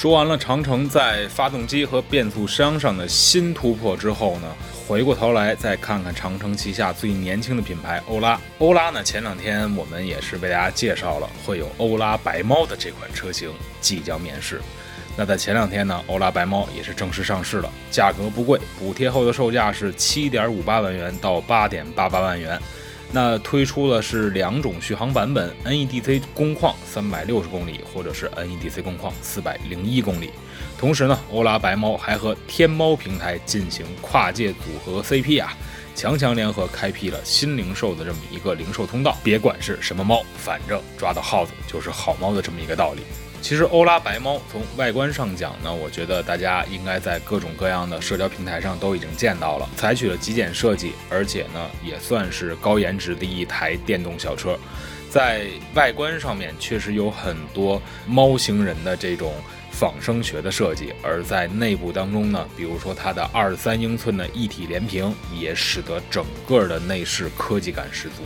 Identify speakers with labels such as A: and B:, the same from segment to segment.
A: 说完了长城在发动机和变速箱上的新突破之后呢，回过头来再看看长城旗下最年轻的品牌欧拉。欧拉呢，前两天我们也是为大家介绍了，会有欧拉白猫的这款车型即将面世。那在前两天呢，欧拉白猫也是正式上市了，价格不贵，补贴后的售价是七点五八万元到八点八八万元。那推出的是两种续航版本，NEDC 工况三百六十公里，或者是 NEDC 工况四百零一公里。同时呢，欧拉白猫还和天猫平台进行跨界组合 CP 啊，强强联合开辟了新零售的这么一个零售通道。别管是什么猫，反正抓到耗子就是好猫的这么一个道理。其实欧拉白猫从外观上讲呢，我觉得大家应该在各种各样的社交平台上都已经见到了，采取了极简设计，而且呢也算是高颜值的一台电动小车。在外观上面确实有很多猫星人的这种仿生学的设计，而在内部当中呢，比如说它的二十三英寸的一体连屏，也使得整个的内饰科技感十足。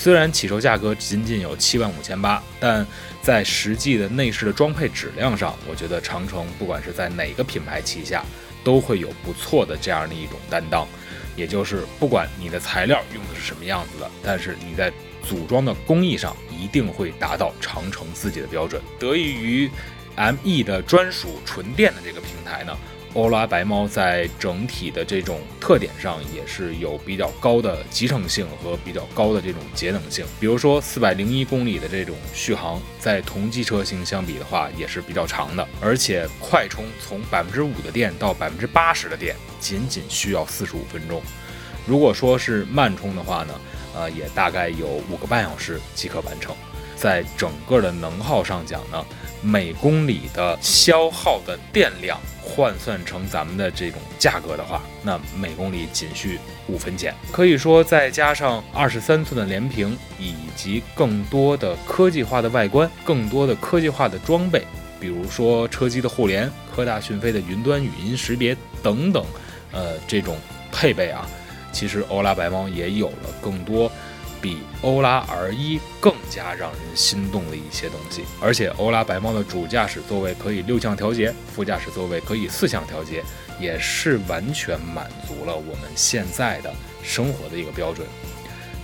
A: 虽然起售价格仅仅有七万五千八，但在实际的内饰的装配质量上，我觉得长城不管是在哪个品牌旗下，都会有不错的这样的一种担当。也就是不管你的材料用的是什么样子的，但是你在组装的工艺上一定会达到长城自己的标准。得益于 ME 的专属纯电的这个平台呢。欧拉白猫在整体的这种特点上也是有比较高的集成性和比较高的这种节能性。比如说四百零一公里的这种续航，在同级车型相比的话也是比较长的，而且快充从百分之五的电到百分之八十的电仅仅需要四十五分钟。如果说是慢充的话呢，呃，也大概有五个半小时即可完成。在整个的能耗上讲呢，每公里的消耗的电量换算成咱们的这种价格的话，那每公里仅需五分钱。可以说，再加上二十三寸的连屏，以及更多的科技化的外观，更多的科技化的装备，比如说车机的互联、科大讯飞的云端语音识别等等，呃，这种配备啊，其实欧拉白猫也有了更多。比欧拉 R1 更加让人心动的一些东西，而且欧拉白猫的主驾驶座位可以六项调节，副驾驶座位可以四项调节，也是完全满足了我们现在的生活的一个标准。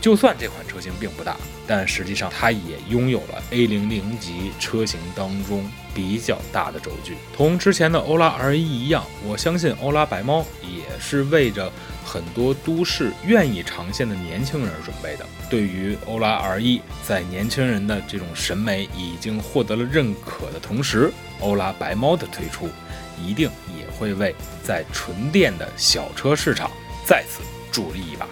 A: 就算这款车型并不大，但实际上它也拥有了 A00 级车型当中比较大的轴距。同之前的欧拉 R1 一样，我相信欧拉白猫也是为着。很多都市愿意尝鲜的年轻人准备的，对于欧拉 R1，在年轻人的这种审美已经获得了认可的同时，欧拉白猫的推出，一定也会为在纯电的小车市场再次助力一把。